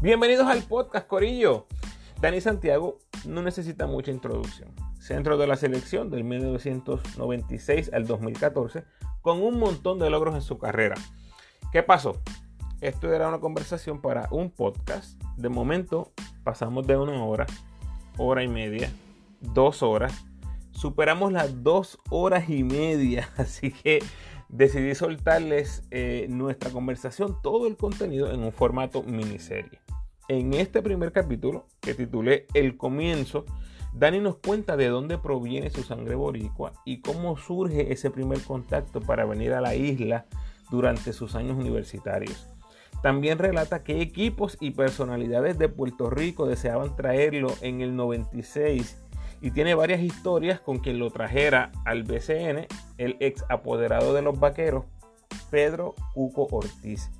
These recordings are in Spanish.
Bienvenidos al podcast Corillo. Dani Santiago no necesita mucha introducción. Centro de la selección del 1996 al 2014 con un montón de logros en su carrera. ¿Qué pasó? Esto era una conversación para un podcast. De momento pasamos de una hora, hora y media, dos horas. Superamos las dos horas y media. Así que decidí soltarles eh, nuestra conversación, todo el contenido en un formato miniserie. En este primer capítulo, que titulé El comienzo, Dani nos cuenta de dónde proviene su sangre boricua y cómo surge ese primer contacto para venir a la isla durante sus años universitarios. También relata qué equipos y personalidades de Puerto Rico deseaban traerlo en el 96 y tiene varias historias con quien lo trajera al BCN, el ex apoderado de los vaqueros, Pedro Cuco Ortiz.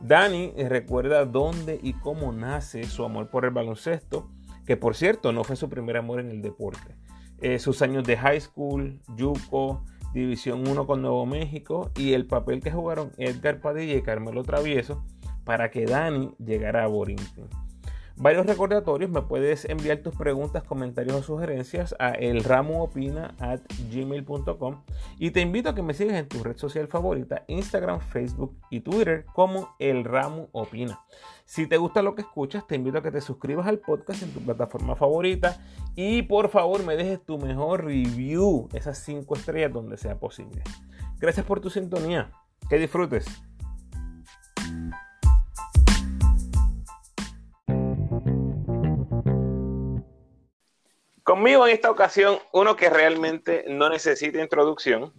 Dani recuerda dónde y cómo nace su amor por el baloncesto, que por cierto no fue su primer amor en el deporte. Eh, sus años de high school, Yuko, División 1 con Nuevo México y el papel que jugaron Edgar Padilla y Carmelo Travieso para que Dani llegara a Borinquen varios recordatorios. Me puedes enviar tus preguntas, comentarios o sugerencias a elramuopina.gmail.com y te invito a que me sigas en tu red social favorita, Instagram, Facebook y Twitter como El Ramu Opina. Si te gusta lo que escuchas, te invito a que te suscribas al podcast en tu plataforma favorita y por favor me dejes tu mejor review, esas 5 estrellas donde sea posible. Gracias por tu sintonía. Que disfrutes. Conmigo en esta ocasión, uno que realmente no necesita introducción.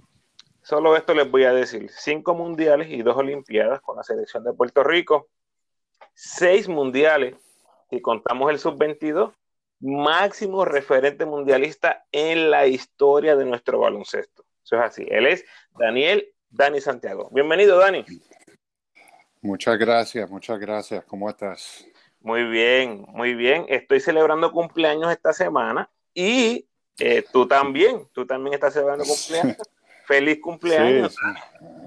Solo esto les voy a decir. Cinco mundiales y dos olimpiadas con la selección de Puerto Rico. Seis mundiales, si contamos el sub-22, máximo referente mundialista en la historia de nuestro baloncesto. Eso es así. Él es Daniel Dani Santiago. Bienvenido, Dani. Muchas gracias, muchas gracias. ¿Cómo estás? Muy bien, muy bien. Estoy celebrando cumpleaños esta semana y eh, tú también, tú también estás celebrando cumpleaños. Feliz cumpleaños.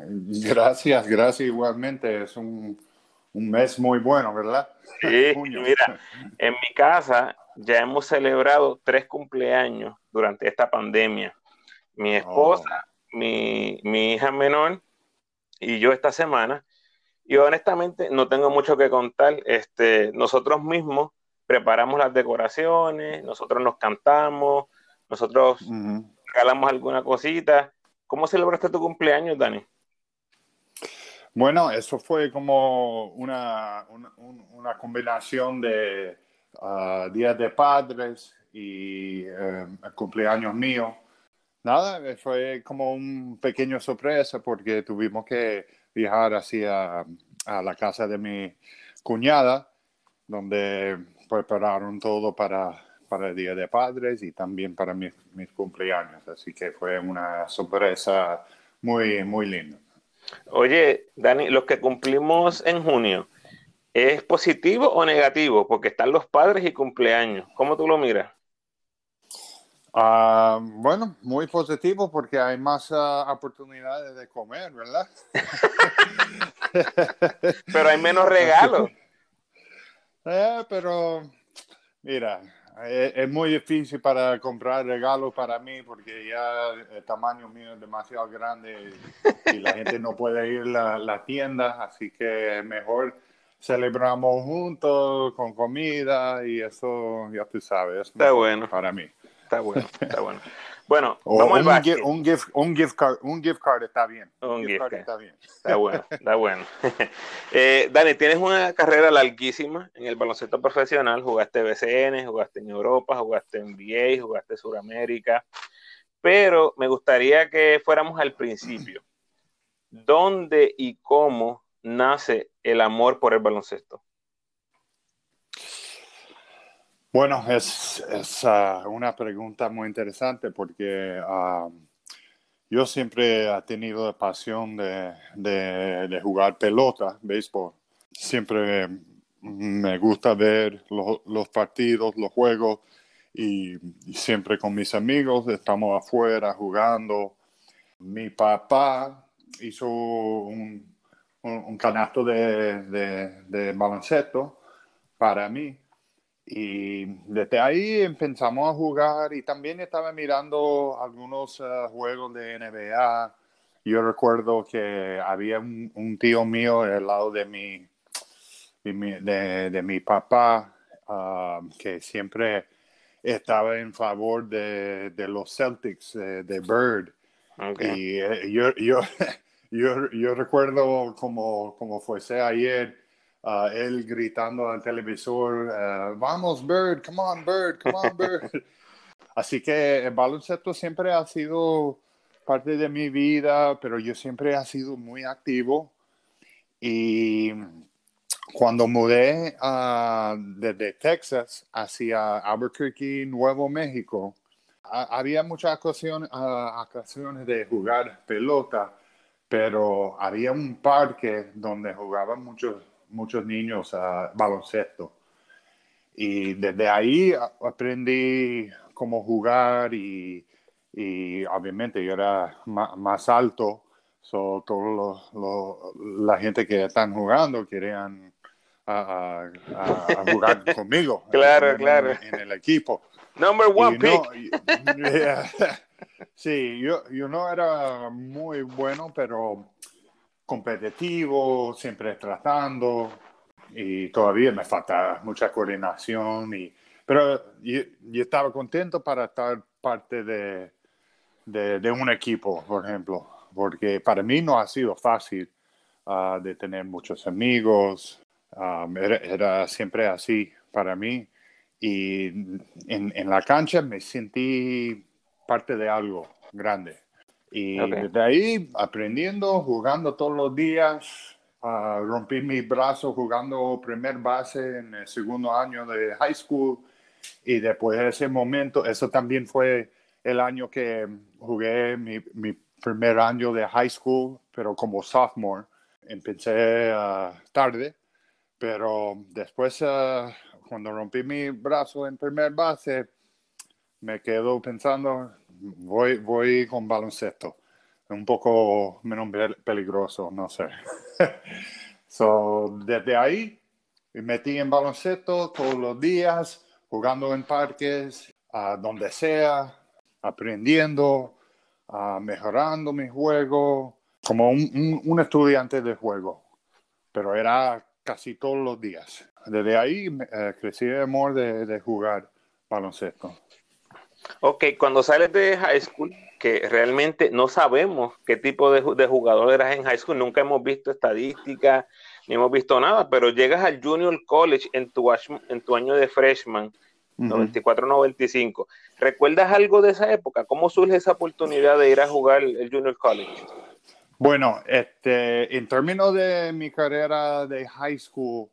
Gracias, gracias igualmente. Es un, un, mes muy bueno, ¿verdad? Sí, mira, en mi casa ya hemos celebrado tres cumpleaños durante esta pandemia. Mi esposa, oh. mi, mi hija menor y yo esta semana. Y honestamente no tengo mucho que contar. Este, nosotros mismos preparamos las decoraciones, nosotros nos cantamos, nosotros regalamos alguna cosita. ¿Cómo celebraste tu cumpleaños, Dani? Bueno, eso fue como una, una, combinación de uh, días de padres y eh, cumpleaños mío. Nada, fue como un pequeño sorpresa porque tuvimos que viajar hacia a la casa de mi cuñada, donde prepararon todo para, para el Día de Padres y también para mis, mis cumpleaños. Así que fue una sorpresa muy, muy linda. Oye, Dani, los que cumplimos en junio, ¿es positivo o negativo? Porque están los padres y cumpleaños. ¿Cómo tú lo miras? Ah, bueno, muy positivo porque hay más ah, oportunidades de comer, ¿verdad? Pero hay menos regalos. Eh, pero, mira, eh, es, muy difícil para comprar regalos para mí porque ya el tamaño mío es demasiado grande y, la gente no puede ir a la tienda, así que mejor celebramos juntos con comida y eso ya tú sabes. Está bueno. Para mí. Está bueno, está bueno. Bueno, vamos un, al gift, un, gift, un, gift card, un gift card está bien. Un, gift, card, está bien. Está bueno, está bueno. eh, Dani, tienes una carrera larguísima en el baloncesto profesional. Jugaste BCN, jugaste en Europa, jugaste en NBA, jugaste en Sudamérica. Pero me gustaría que fuéramos al principio. ¿Dónde y cómo nace el amor por el baloncesto? Bueno, es, uh, una pregunta muy interesante porque uh, yo siempre he tenido la pasión de, jugar pelota, béisbol. Siempre me gusta ver lo, los partidos, los juegos y, siempre con mis amigos estamos afuera jugando. Mi papá hizo un, un, canasto de baloncesto para mí. Y desde ahí empezamos a jugar y también estaba mirando algunos eh, juegos de NBA. Yo recuerdo que había un, tío mío al lado de mi, de mi, papá ah, que siempre estaba en favor de, los Celtics, eh, de Bird. Y eh, yo, yo, yo, yo, recuerdo como, como fuese ayer, uh, él gritando al televisor, uh, vamos Bird, come on Bird, come on Bird. Así que el baloncesto siempre ha sido parte de mi vida, pero yo siempre he sido muy activo. Y cuando mudé uh, desde Texas hacia Albuquerque, Nuevo México, había muchas ocasiones, ocasiones de jugar pelota, pero había un parque donde jugaban muchos, muchos niños a baloncesto. Y desde ahí aprendí cómo jugar y, y obviamente yo era más, alto, so, la gente que están jugando querían a, jugar conmigo. Claro, claro. En, el equipo. Number one pick. sí, yo, yo no era muy bueno, pero competitivo, siempre tratando y todavía me falta mucha coordinación y pero yo, estaba contento para estar parte de, de, un equipo, por ejemplo, porque para mí no ha sido fácil ah, de tener muchos amigos, Um, era, siempre así para mí. Y en, en, la cancha me sentí parte de algo grande. Y desde ahí, aprendiendo, jugando todos los días, uh, rompí mi brazo jugando primer base en el segundo año de high school. Y después de ese momento, eso también fue el año que jugué mi, mi primer año de high school, pero como sophomore. Empecé uh, tarde pero después, ah, cuando rompí mi brazo en primer base, me quedo pensando, voy, voy con baloncesto. Un poco menos peligroso, no sé. so, desde ahí me metí en baloncesto todos los días, jugando en parques, a donde sea, aprendiendo, mejorando mi juego, como un, un estudiante de juego. Pero era casi todos los días. Desde ahí eh, crecí de amor de, jugar baloncesto. Ok, cuando sales de high school, que realmente no sabemos qué tipo de, de, jugador eras en high school, nunca hemos visto estadísticas, ni hemos visto nada, pero llegas al Junior College en tu, en tu año de freshman, 94-95. ¿Recuerdas algo de esa época? ¿Cómo surge esa oportunidad de ir a jugar el Junior College? Bueno, este, en términos de mi carrera de high school,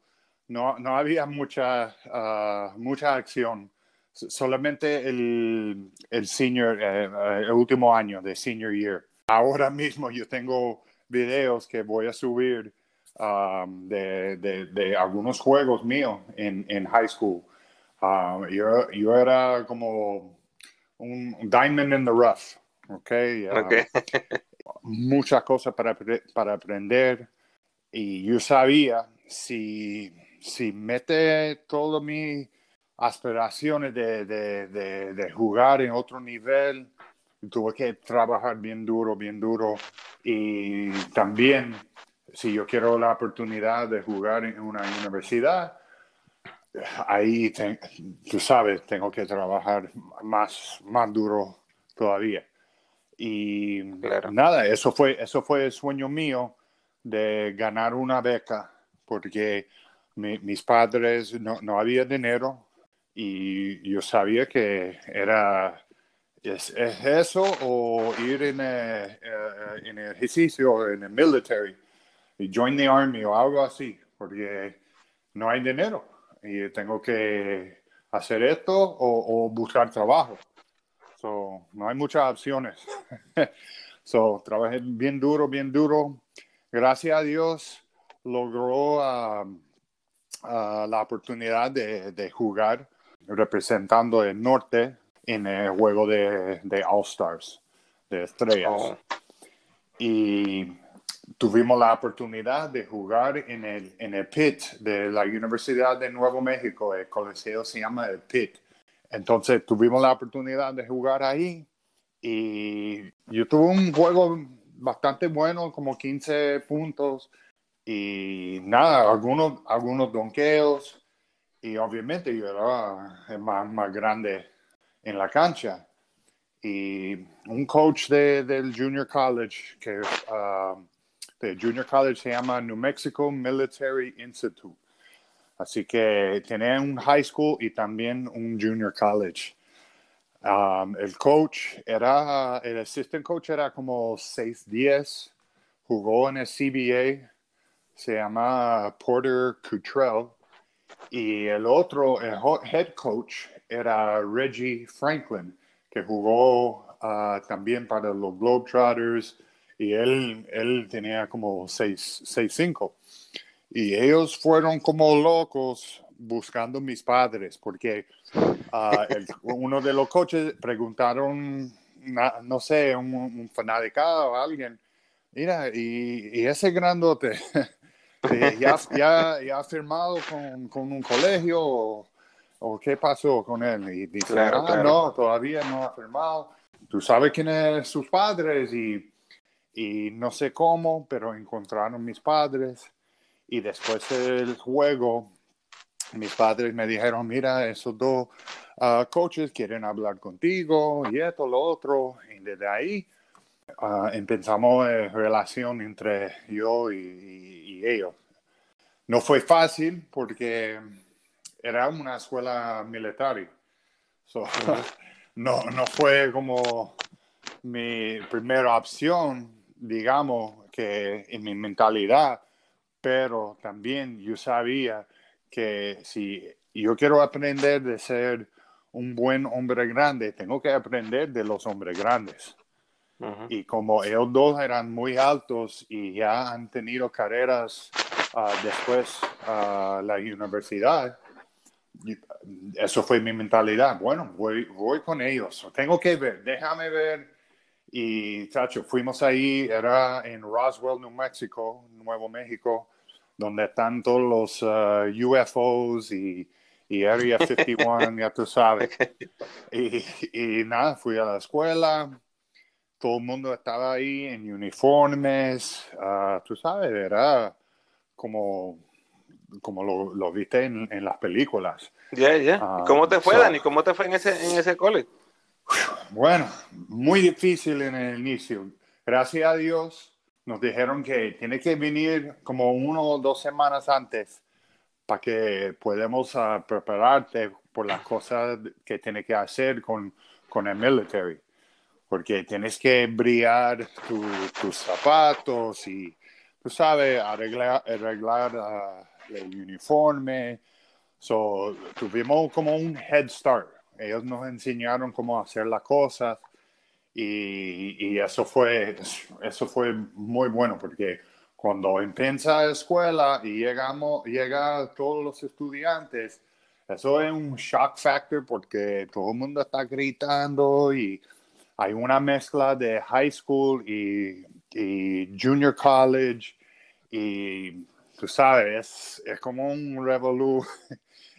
no, no había mucha, uh, mucha acción. Solamente el, el senior, eh, eh, el último año de senior year. Ahora mismo yo tengo videos que voy a subir um, de, de, de, algunos juegos míos en, en high school. Um, yo, yo, era como un diamond in the rough. Okay. okay. muchas cosas para, para aprender y yo sabía si, si mete todas mis aspiraciones de, de, de, jugar en otro nivel, tuve que trabajar bien duro, bien duro. Y también si yo quiero la oportunidad de jugar en una universidad, ahí tú sabes, tengo que trabajar más, más duro todavía. Y nada, eso fue, eso fue el sueño mío de ganar una beca, porque mis padres no, no, había dinero y yo sabía que era es, eso o ir en el, uh, en el ejercicio, en el military, y join the army o algo así, porque no hay dinero y tengo que hacer esto o, o buscar trabajo. So, no hay muchas opciones. so, trabajé bien duro, bien duro. Gracias a Dios logró um, uh, la oportunidad de, de, jugar representando el norte en el juego de, de All Stars, de estrellas. Oh. Y tuvimos la oportunidad de jugar en el, en el pit de la Universidad de Nuevo México. El coliseo se llama el pit. Entonces tuvimos la oportunidad de jugar ahí y yo tuve un juego bastante bueno, como 15 puntos y nada, algunos, algunos donkeos y obviamente yo era más, más grande en la cancha. Y un coach de, del Junior College, que uh, de Junior College se llama New Mexico Military Institute. Así que tenía un high school y también un junior college. Um, el coach era, el assistant coach era como 6'10, jugó en el CBA, se llama Porter Cutrell. Y el otro, el head coach, era Reggie Franklin, que jugó uh, también para los Globetrotters y él, él tenía como 6'5. Y ellos fueron como locos buscando mis padres, porque el, uno de los coches preguntaron, no sé, un, un o alguien, mira, y ese grandote, ya, ya, ya, ha firmado con, con un colegio o, o, qué pasó con él? Y dice, ah, no, todavía no ha firmado. Tú sabes quiénes sus padres y, y no sé cómo, pero encontraron mis padres y después del juego, mis padres me dijeron, mira, esos dos uh, coaches quieren hablar contigo y esto, lo otro. Y desde ahí uh, empezamos la relación entre yo y, ellos. No fue fácil porque era una escuela militar. no, no fue como mi primera opción, digamos, que en mi mentalidad pero también yo sabía que si yo quiero aprender de ser un buen hombre grande, tengo que aprender de los hombres grandes. Y como ellos dos eran muy altos y ya han tenido carreras ah, después a la universidad, eso fue mi mentalidad. Bueno, voy, voy con ellos. Tengo que ver, déjame ver. Y, chacho, fuimos ahí, era en Roswell, New Mexico, Nuevo México, donde están todos los uh, UFOs y, y, Area 51, ya tú sabes. Y, y, nada, fui a la escuela, todo el mundo estaba ahí en uniformes, uh, tú sabes, era como, como lo, lo viste en, en, las películas. Ya, ya. Uh, ¿Cómo te fue, so, Dani? ¿Cómo te fue en ese, en ese college? Bueno, muy difícil en el inicio. Gracias a Dios nos dijeron que tiene que venir como uno o dos semanas antes para que podamos uh, prepararte por las cosas que tienes que hacer con, con el military. Porque tienes que brillar tu, tus zapatos y, tú sabes, arreglar, arreglar uh, el uniforme. So, tuvimos como un head start. Ellos nos enseñaron cómo hacer las cosas y, y, eso, fue, eso fue muy bueno porque cuando empieza la escuela y llegamos, llega todos los estudiantes, eso es un shock factor porque todo el mundo está gritando y hay una mezcla de high school y, y junior college y tú sabes, es, es como un revolú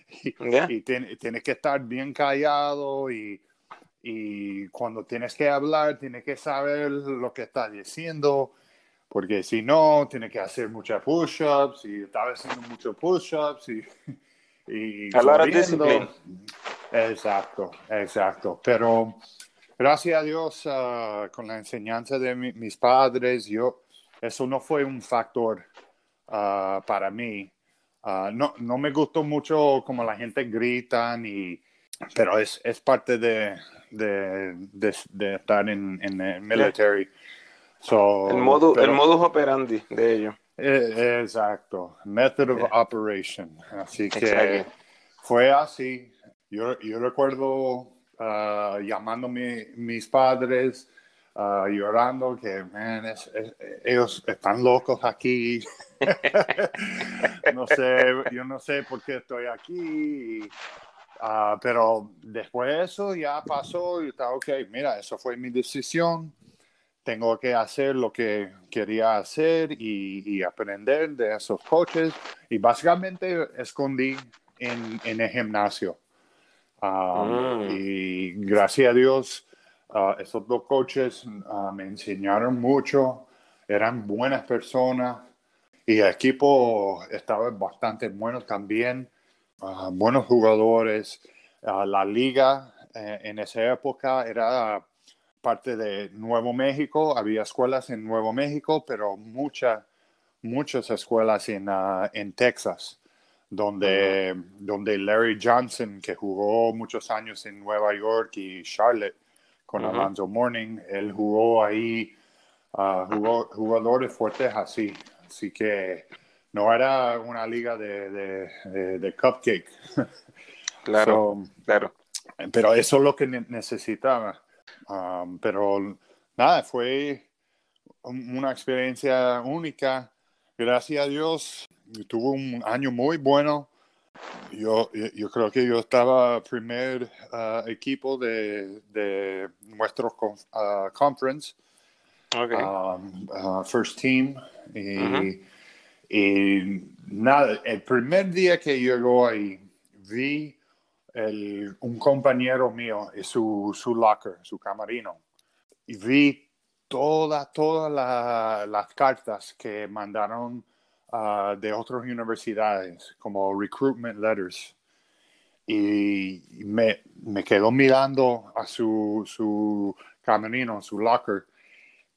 y, yeah. y tienes tiene que estar bien callado y y cuando tienes que hablar, tienes que saber lo que estás diciendo, porque si no, tienes que hacer muchas push-ups y estaba haciendo muchos push-ups y, y corriendo. Exacto, exacto. Pero gracias a Dios, uh, con la enseñanza de mi, mis padres, yo, eso no fue un factor uh, para mí. Uh, no, no me gustó mucho como la gente grita, ni, pero es, es parte de, de, de, de estar en, en, el military. So, el, modo, pero, el modus operandi de ellos. Eh, exacto, method of yeah. operation. Así que exactly. fue así. Yo, yo recuerdo uh, mi, mis padres, uh, llorando que man, es, es, ellos están locos aquí. no sé, yo no sé por qué estoy aquí. Uh, pero después de eso ya pasó y está ok, mira, eso fue mi decisión. tengo que hacer lo que quería hacer y, aprender de esos coaches. Y básicamente escondí en, en el gimnasio. Um, mm. Y gracias a Dios, uh, esos dos coaches uh, me enseñaron mucho, eran buenas personas y el equipo estaba bastante bueno también, uh, buenos jugadores. la liga eh, en esa época era parte de Nuevo México, había escuelas en Nuevo México, pero muchas, muchas escuelas en, uh, en Texas, donde, donde Larry Johnson, que jugó muchos años en Nueva York y Charlotte con Alonzo Morning, él jugó ahí, uh, jugó jugadores fuertes así, así que no era una liga de, de, de, cupcake. Claro, claro. Pero eso es lo que necesitaba. Um, pero nada, fue una experiencia única. Gracias a Dios, tuvo un año muy bueno. Yo, yo creo que yo estaba primer uh, equipo de, de nuestro uh, conference, um, uh, first team. Y, y, nada, el primer día que llegó ahí, vi el, un compañero mío y su, su locker, su camarino, y vi todas, todas las cartas que mandaron uh, de otras universidades, como recruitment letters. Y me, me quedo mirando a su, su camarino, su locker,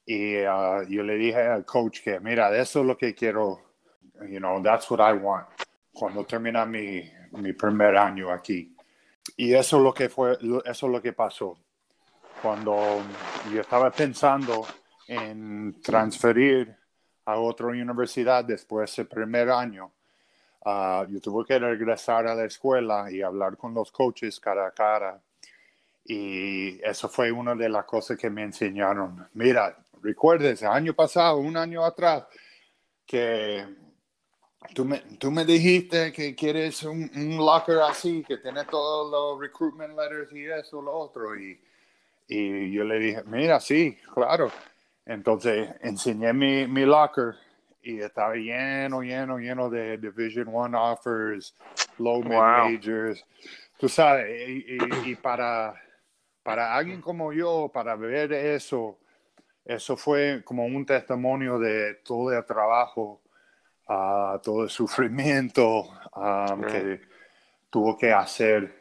y uh, yo le dije al coach que, mira, eso es lo que quiero, you know, that's what I want, cuando termina mi, mi primer año aquí. Y eso es lo que fue, eso es lo que pasó. Cuando yo estaba pensando en transferir a otra universidad después del primer año, uh, yo tuve que regresar a la escuela y hablar con los coaches cara a cara. Y eso fue una de las cosas que me enseñaron. Mira, recuerdes, año pasado, un año atrás, que Tú me, tú me dijiste que quieres un, un, locker así, que tiene todos los recruitment letters y eso, lo otro. Y, y yo le dije, mira, sí, claro. Entonces enseñé mi, mi locker y estaba lleno, lleno, lleno de Division One offers, low mid majors. Tú sabes, y, y, para, para alguien como yo, para ver eso, eso fue como un testimonio de todo el trabajo a todo el sufrimiento um, que tuvo que hacer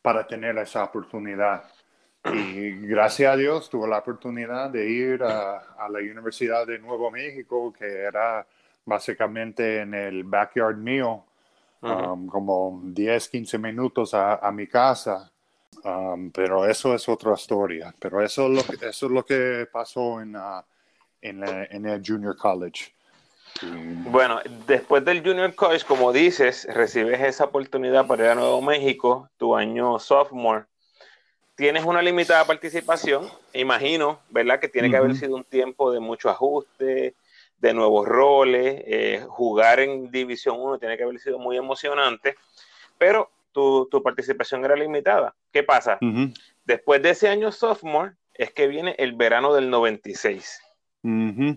para tener esa oportunidad. Y gracias a Dios tuve la oportunidad de ir a, la Universidad de Nuevo México, que era básicamente en el backyard mío, um, como 10, 15 minutos a, mi casa. Um, pero eso es otra historia. Pero eso es lo que, eso es lo que pasó en, uh, en, en el Junior College. Bueno, después del Junior College, como dices, recibes esa oportunidad para ir a Nuevo México, tu año sophomore. Tienes una limitada participación, imagino, ¿verdad? Que tiene que haber sido un tiempo de mucho ajuste, de nuevos roles, eh, jugar en División 1 tiene que haber sido muy emocionante, pero tu, participación era limitada. ¿Qué pasa? Después de ese año sophomore es que viene el verano del 96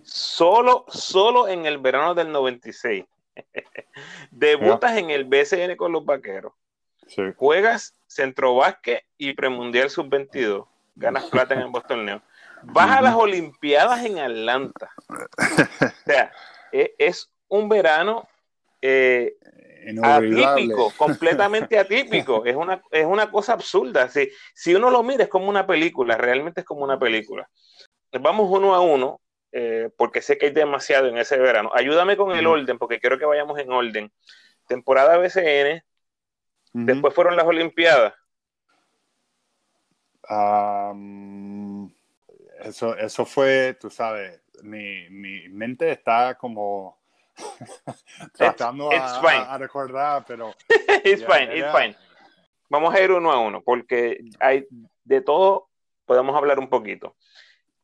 Solo, solo en el verano del 96. Debutas en el BCN con los vaqueros. Juegas Centro Básquet y Premundial Sub-22. Ganas plata en ambos torneos. Vas a las Olimpiadas en Atlanta. o sea, e, es un verano eh, atípico, completamente atípico. Es una, es una cosa absurda. Si, si uno lo mira, es como una película, realmente es como una película. Vamos uno a uno. Eh, porque sé que hay demasiado en ese verano. Ayúdame con el orden, porque quiero que vayamos en orden. Temporada BCN, después fueron las Olimpiadas. eso, eso fue, tú sabes, mi, mi mente está como tratando a, recordar, pero... it's fine, it's fine. Vamos a ir uno a uno, porque hay de todo, podemos hablar un poquito.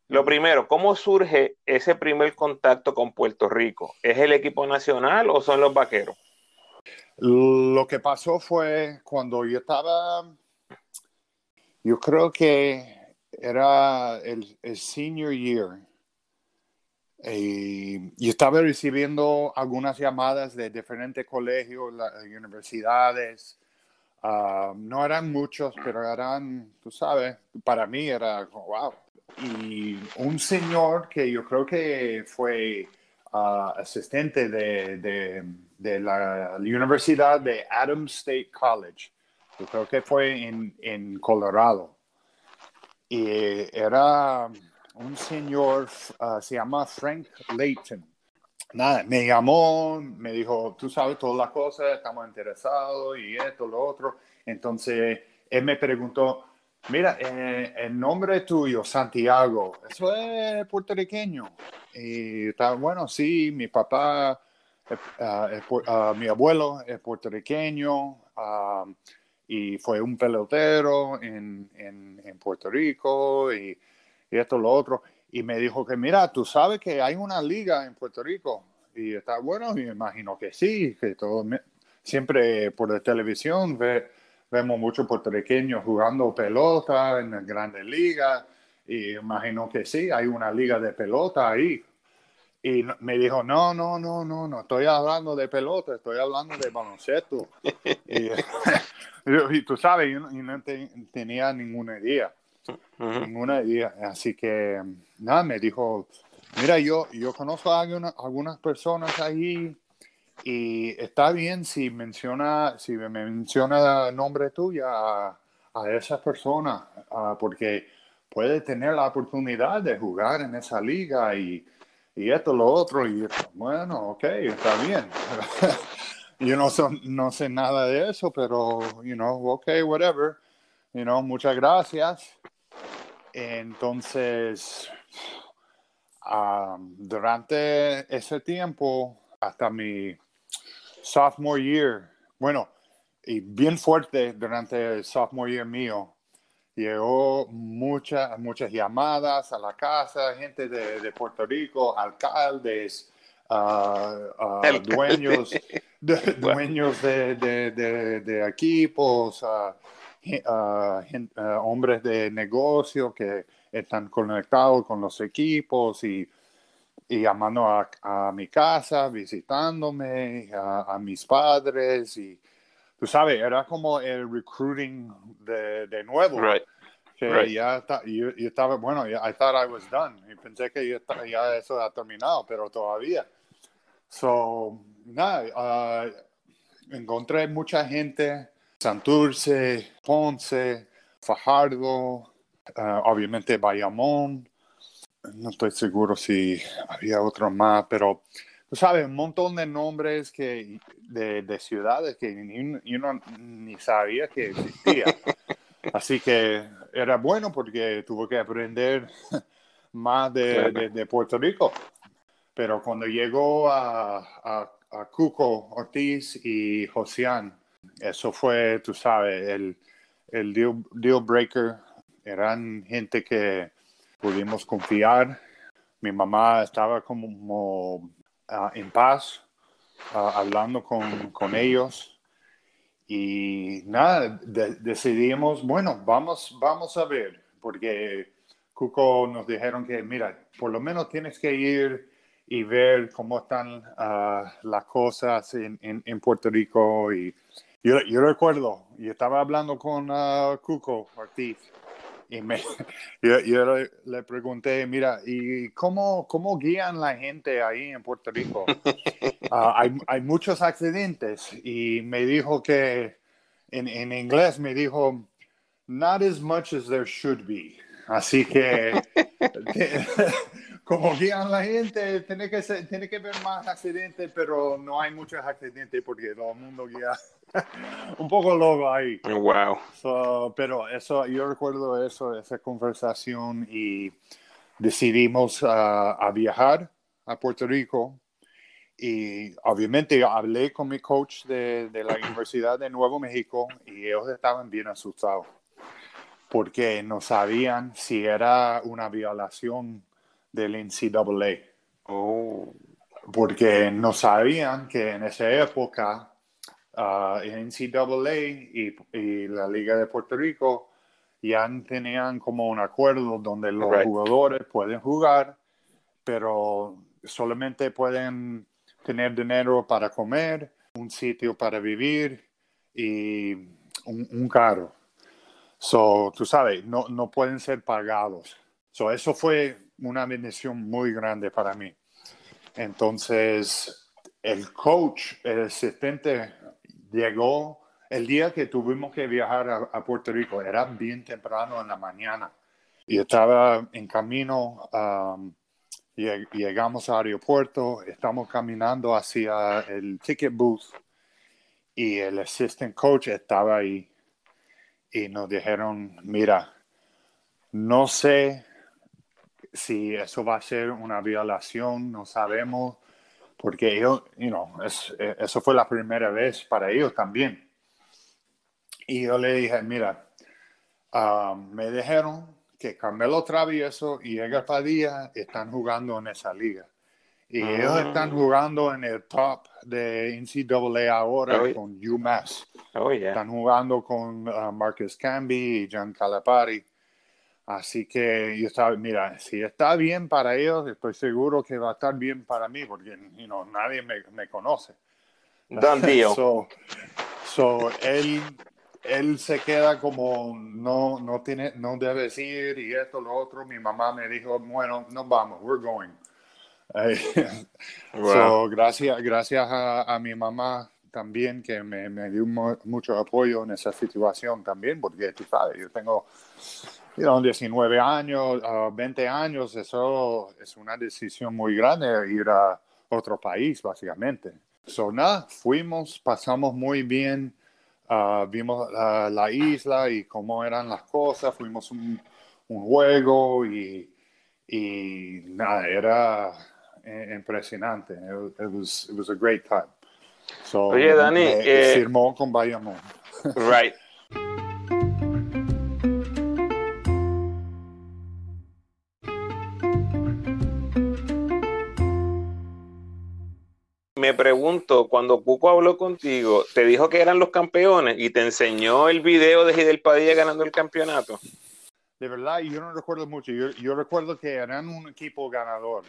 Lo primero, ¿cómo surge ese primer contacto con Puerto Rico? ¿Es el equipo nacional o son los vaqueros? Lo que pasó fue cuando yo estaba, yo creo que era el, senior year Y, y estaba recibiendo algunas llamadas de diferentes colegios, universidades. Ah, no eran muchos, pero eran, tú sabes, para mí era, wow. Y un señor que yo creo que fue ah, asistente de, de, la Universidad de Adams State College, yo creo que fue en, en Colorado. Y era un señor, uh, se llama Frank Layton. Nada, me llamó, me dijo, tú sabes todas las cosas, estamos interesados y esto, lo otro. Entonces, él me preguntó, mira, eh, el nombre tuyo, Santiago, ¿eso es puertorriqueño? Y estaba, bueno, sí, mi papá, mi abuelo es puertorriqueño y fue un pelotero en, en, en Puerto Rico y y esto, lo otro. Y me dijo que, mira, tú sabes que hay una liga en Puerto Rico. Y está bueno, y me imagino que sí, que todo, siempre por la televisión vemos muchos puertorriqueños jugando pelota en las grandes ligas. Y imagino que sí, hay una liga de pelota ahí. Y me dijo, no, no, no, no, no, estoy hablando de pelota, estoy hablando de baloncesto. y, tú sabes, yo, no tenía ninguna idea ninguna idea. Así que, nada, me dijo, mira, yo, yo conozco a algunas personas ahí y está bien si menciona, si me menciona el nombre tuyo a, a esa persona, ah, porque puede tener la oportunidad de jugar en esa liga y, y esto, lo otro, y bueno, ok, está bien. yo no, son, no sé nada de eso, pero, you know, ok, whatever. You know, muchas gracias. Entonces, durante ese tiempo, hasta mi sophomore year, bueno, y bien fuerte durante el sophomore year mío, llegó muchas, muchas llamadas a la casa, gente de, Puerto Rico, alcaldes, uh, dueños, de, dueños de, de equipos, hombres de negocio que están conectados con los equipos y, y llamando a, mi casa, visitándome, a, mis padres y tú sabes, era como el recruiting de, de nuevo. Que ya yo, estaba, bueno, I thought I was done. Y pensé que ya, ya eso ha terminado, pero todavía. So, nada, uh, encontré mucha gente Santurce, Ponce, Fajardo, eh, obviamente Bayamón. No estoy seguro si había otro más, pero tú sabes, un montón de nombres que, de, ciudades que yo ni sabía que existía. Así que era bueno porque tuve que aprender más de, Puerto Rico. Pero cuando llegó a, a, a Cuco Ortiz y Josián, eso fue, tú sabes, el, el deal, deal breaker. Eran gente que pudimos confiar. Mi mamá estaba como ah, en paz, ah, hablando con, con, ellos. Y nada, decidimos, bueno, vamos, vamos a ver, porque Cuco nos dijeron que, mira, por lo menos tienes que ir y ver cómo están uh, las cosas en, en, Puerto Rico y yo, yo recuerdo, yo estaba hablando con uh, Cuco Ortiz y me, yo, le, pregunté, mira, ¿y cómo, cómo guían la gente ahí en Puerto Rico? Ah, hay, hay, muchos accidentes y me dijo que, en, en inglés me dijo, not as much as there should be. Así que como guían la gente, tiene que, ser, tiene que ver más accidentes, pero no hay muchos accidentes porque todo el mundo guía un poco loco ahí. Wow. pero eso, yo recuerdo eso, esa conversación y decidimos uh, a viajar a Puerto Rico. Y obviamente hablé con mi coach de, de, la Universidad de Nuevo México y ellos estaban bien asustados porque no sabían si era una violación del NCAA. Oh. Porque no sabían que en esa época uh, el NCAA y, y, la Liga de Puerto Rico ya tenían como un acuerdo donde los jugadores pueden jugar, pero solamente pueden tener dinero para comer, un sitio para vivir y un, carro. So, tú sabes, no, no pueden ser pagados. So, eso fue una bendición muy grande para mí. Entonces, el coach, el asistente, llegó el día que tuvimos que viajar a, Puerto Rico. Era bien temprano en la mañana y estaba en camino. Um, llegamos al aeropuerto, estamos caminando hacia el ticket booth y el assistant coach estaba ahí y nos dijeron, mira, no sé si eso va a ser una violación, no sabemos, porque ellos, you know, eh, eso fue la primera vez para ellos también. Y yo le dije, mira, ah, me dijeron que Carmelo Travieso y Edgar Padilla están jugando en esa liga. Y ah. ellos están jugando en el top de NCAA ahora oh, con UMass. Oh, están jugando con uh, Marcus Camby y John Calipari. Así que yo estaba, mira, si está bien para ellos, estoy seguro que va a estar bien para mí, porque nadie me, me conoce. Don so, so, él, él se queda como, no, no, tiene, no debe ir y esto, lo otro. Mi mamá me dijo, bueno, nos vamos, we're going. so, gracias, gracias a, a, mi mamá también que me, me dio mucho apoyo en esa situación también, porque tú sabes, yo tengo you know, 19 años, 20 años, eso es una decisión muy grande ir a otro país, básicamente. So, nada, fuimos, pasamos muy bien, uh, vimos la isla y cómo eran las cosas, fuimos un, un juego y, y nada, era eh, impresionante. It, was, it was a great time. So, Oye, Dani, eh, firmó con Bayamón. Right. me pregunto, cuando Cuco habló contigo, ¿te dijo que eran los campeones y te enseñó el video de Gidel Padilla ganando el campeonato? De verdad, yo no recuerdo mucho. Yo, recuerdo que eran un equipo ganador.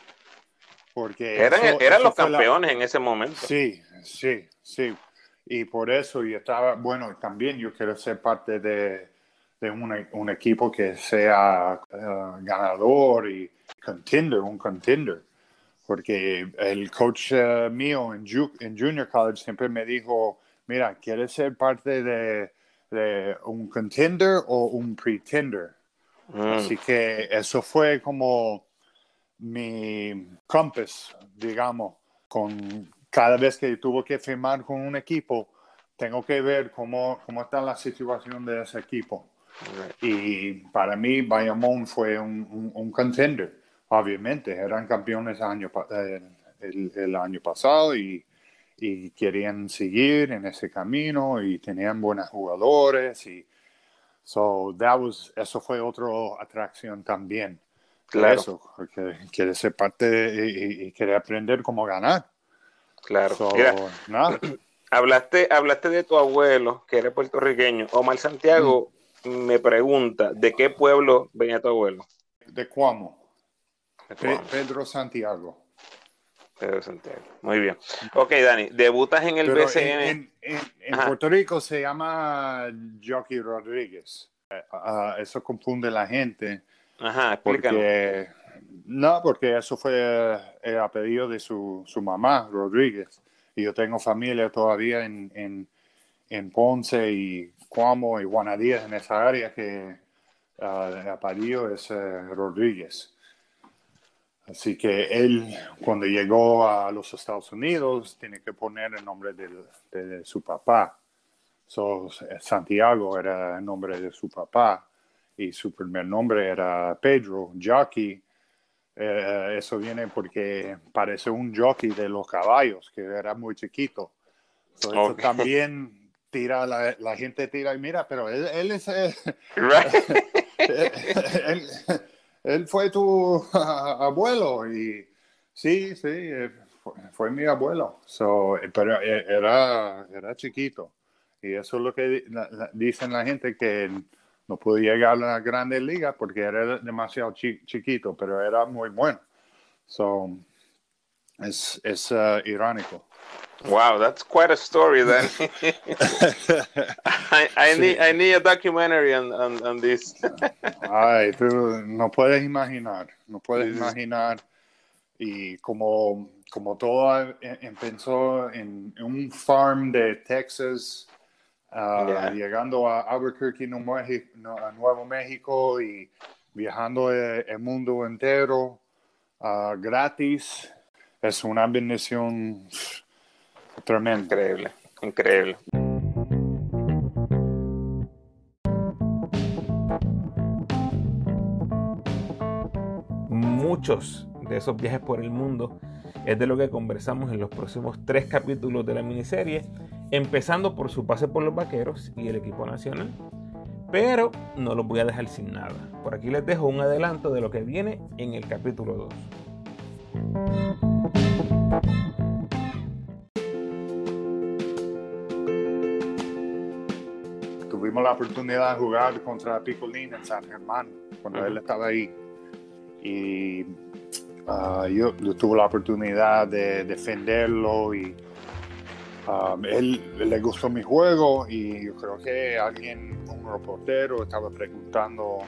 Porque eran, eran los campeones en ese momento. Sí, sí, sí. Y por eso yo estaba, bueno, también yo quiero ser parte de, de un, equipo que sea eh, ganador y contender, un contender porque el coach eh, mío en, en, Junior College siempre me dijo, mira, ¿quieres ser parte de, un contender o un pretender? Mm. Así que eso fue como mi compass, digamos, con cada vez que tuvo que firmar con un equipo, tengo que ver cómo, cómo está la situación de ese equipo. Y para mí, Bayamón fue un, un contender obviamente eran campeones año, eh, el, año pasado y, querían seguir en ese camino y tenían buenos jugadores y so that was, eso fue otra atracción también. Claro. Eso, porque quiere ser parte y, quiere aprender cómo ganar. Claro. Hablaste, hablaste de tu abuelo, que era puertorriqueño. Omar Santiago mm. me pregunta, ¿de qué pueblo venía tu abuelo? De Cuamo. Pedro Santiago. Pedro Santiago. Muy bien. Ok, Dani, debutas en el BCN. En, Puerto Rico se llama Jockey Rodríguez. Eh, ah, eso confunde la gente. Ajá. Porque, no, porque eso fue el apellido de su, su mamá, Rodríguez. Y yo tengo familia todavía en, en, en Ponce y Cuamo y Guanadías, en esa área que uh, el apellido es eh, Rodríguez. Así que él, cuando llegó a los Estados Unidos, tiene que poner el nombre de, su papá. Santiago era el nombre de su papá y su primer nombre era Pedro, jockey. Eh, eso viene porque parece un jockey de los caballos, que era muy chiquito. So, también tira, la, gente tira y mira, pero él, es... él fue tu abuelo y sí, sí, eh, fue, mi abuelo, so, eh, pero eh, era, era chiquito y eso es lo que dicen la gente que no pudo llegar a la grande liga porque era demasiado chiquito, pero era muy bueno. So, Es, es uh, irónico. Wow, that's quite a story then. I, I sí. need I need a documentary on, on, on this. Ay, tú no puedes imaginar, no puedes sí. imaginar. Y como, como todo empezó en, en un farm de Texas, uh, yeah. llegando a Albuquerque, Nuevo México y viajando el, el mundo entero uh, gratis. Es una bendición tremenda. Increíble, increíble. Muchos de esos viajes por el mundo es de lo que conversamos en los próximos tres capítulos de la miniserie, empezando por su pase por los vaqueros y el equipo nacional. Pero no los voy a dejar sin nada. Por aquí les dejo un adelanto de lo que viene en el capítulo 2. Tuvimos la oportunidad de jugar contra Picolín en San Germán cuando uh -huh. él estaba ahí. Y uh, yo, yo, tuve la oportunidad de defenderlo y um, él le gustó mi juego y yo creo que alguien, un reportero, estaba preguntando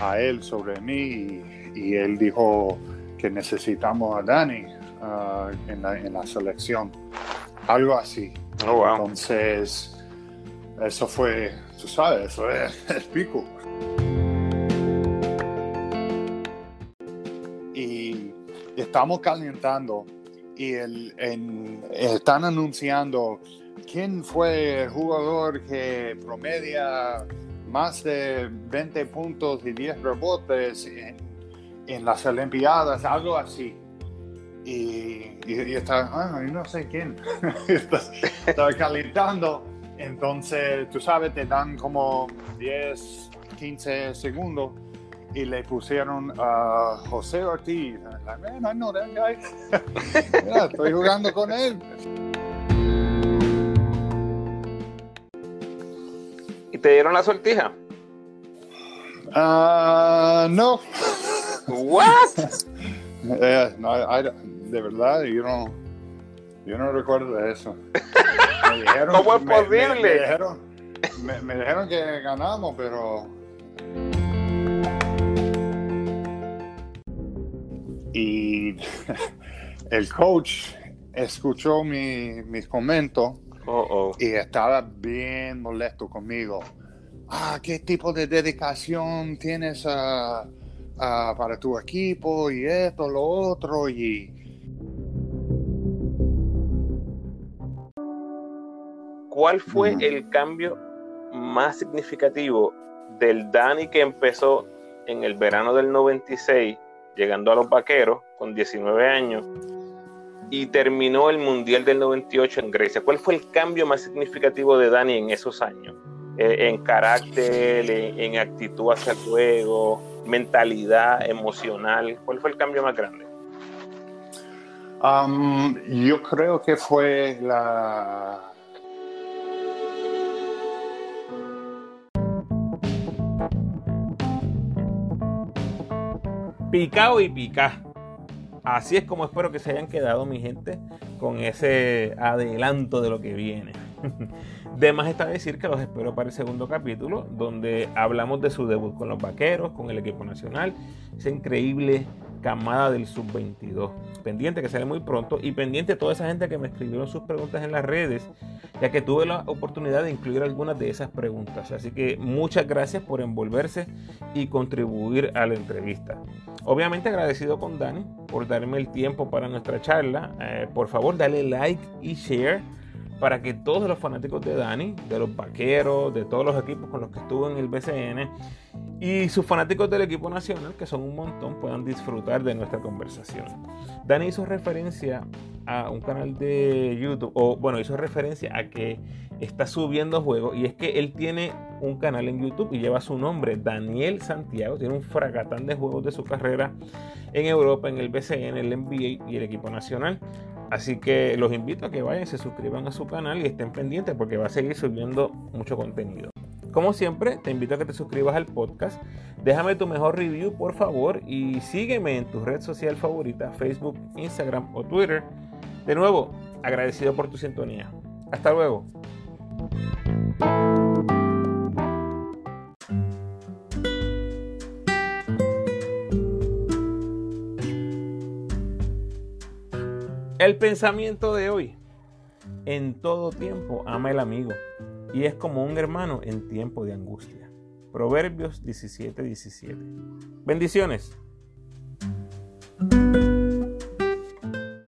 a él sobre mí y, y él dijo que necesitamos a Dani uh, en, la, en, la, selección. Algo así. Oh, wow. Entonces, eso fue, tú sabes, eso es el pico. Estamos calentando y el, en, están anunciando quién fue el jugador que promedia más de 20 puntos y 10 rebotes en, en las Olimpiadas, algo así. Y, y, y está, ah, no sé quién, estaba calentando. Entonces, tú sabes, te dan como 10, 15 segundos y le pusieron a uh, José Ortiz. I know that guy. Mira, estoy jugando con él. ¿Y te dieron la sortija? Uh, no. What? eh, no, I, de verdad, yo no, yo no recuerdo de eso. Me dijeron, ¿Cómo es posible? Me, me, dijeron, me, me, dijeron, que ganamos, pero. Y el coach escuchó mi, mis comentos oh, oh. y estaba bien molesto conmigo. Ah, ¿qué tipo de dedicación tienes? Uh, uh, para tu equipo y esto, lo otro y... ¿Cuál fue uh-huh. el cambio más significativo del Dani que empezó en el verano del 96, llegando a los Vaqueros con 19 años, y terminó el Mundial del 98 en Grecia? ¿Cuál fue el cambio más significativo de Dani en esos años? Eh, en carácter, en, actitud hacia el juego, mentalidad emocional? ¿Cuál fue el cambio más grande? Um, yo creo que fue la... Picao y pica. Así es como espero que se hayan quedado, mi gente, con ese adelanto de lo que viene. De más está decir que los espero para el segundo capítulo, donde hablamos de su debut con los vaqueros, con el equipo nacional, esa increíble camada del sub-22. Pendiente que sale muy pronto y pendiente toda esa gente que me escribieron sus preguntas en las redes, ya que tuve la oportunidad de incluir algunas de esas preguntas. Así que muchas gracias por envolverse y contribuir a la entrevista. Obviamente agradecido con Dani por darme el tiempo para nuestra charla. Eh, por favor, dale like y share para que todos los fanáticos de Dani, de los vaqueros, de todos los equipos con los que estuvo en el BCN y sus fanáticos del equipo nacional, que son un montón, puedan disfrutar de nuestra conversación. Dani hizo referencia a un canal de YouTube, o bueno, hizo referencia a que está subiendo juegos y es que él tiene un canal en YouTube y lleva su nombre, Daniel Santiago, tiene un fracatán de juegos de su carrera en Europa, en el BCN, el NBA y el equipo nacional. Así que los invito a que vayan, se suscriban a su canal y estén pendientes porque va a seguir subiendo mucho contenido. Como siempre, te invito a que te suscribas al podcast, déjame tu mejor review por favor y sígueme en tu red social favorita, Facebook, Instagram o Twitter. De nuevo, agradecido por tu sintonía. Hasta luego. El pensamiento de hoy. En todo tiempo ama el amigo y es como un hermano en tiempo de angustia. Proverbios 17:17. 17. Bendiciones.